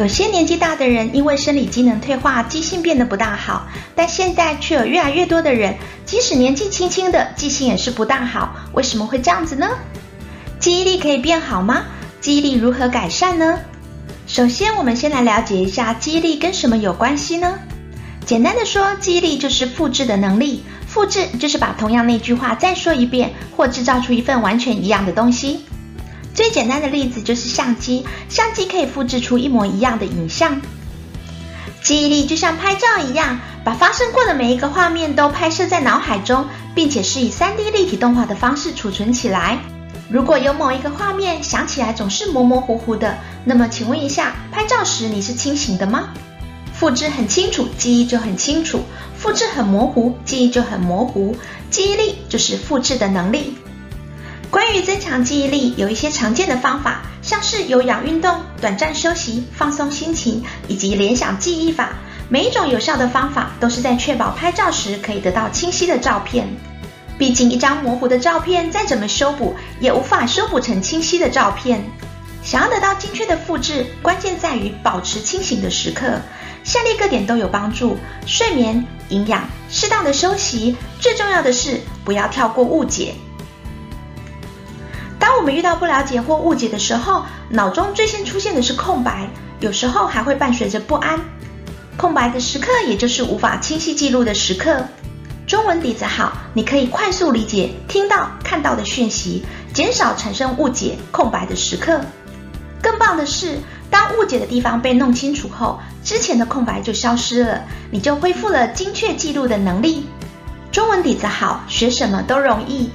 有些年纪大的人因为生理机能退化，记性变得不大好，但现在却有越来越多的人，即使年纪轻轻的，记性也是不大好。为什么会这样子呢？记忆力可以变好吗？记忆力如何改善呢？首先，我们先来了解一下记忆力跟什么有关系呢？简单的说，记忆力就是复制的能力。复制就是把同样那句话再说一遍，或制造出一份完全一样的东西。最简单的例子就是相机，相机可以复制出一模一样的影像。记忆力就像拍照一样，把发生过的每一个画面都拍摄在脑海中，并且是以 3D 立体动画的方式储存起来。如果有某一个画面想起来总是模模糊糊的，那么请问一下，拍照时你是清醒的吗？复制很清楚，记忆就很清楚；复制很模糊，记忆就很模糊。记忆力就是复制的能力。关于增强记忆力，有一些常见的方法，像是有氧运动、短暂休息、放松心情，以及联想记忆法。每一种有效的方法，都是在确保拍照时可以得到清晰的照片。毕竟，一张模糊的照片再怎么修补，也无法修补成清晰的照片。想要得到精确的复制，关键在于保持清醒的时刻。下列各点都有帮助：睡眠、营养、适当的休息，最重要的是不要跳过误解。遇到不了解或误解的时候，脑中最先出现的是空白，有时候还会伴随着不安。空白的时刻，也就是无法清晰记录的时刻。中文底子好，你可以快速理解听到、看到的讯息，减少产生误解、空白的时刻。更棒的是，当误解的地方被弄清楚后，之前的空白就消失了，你就恢复了精确记录的能力。中文底子好，学什么都容易。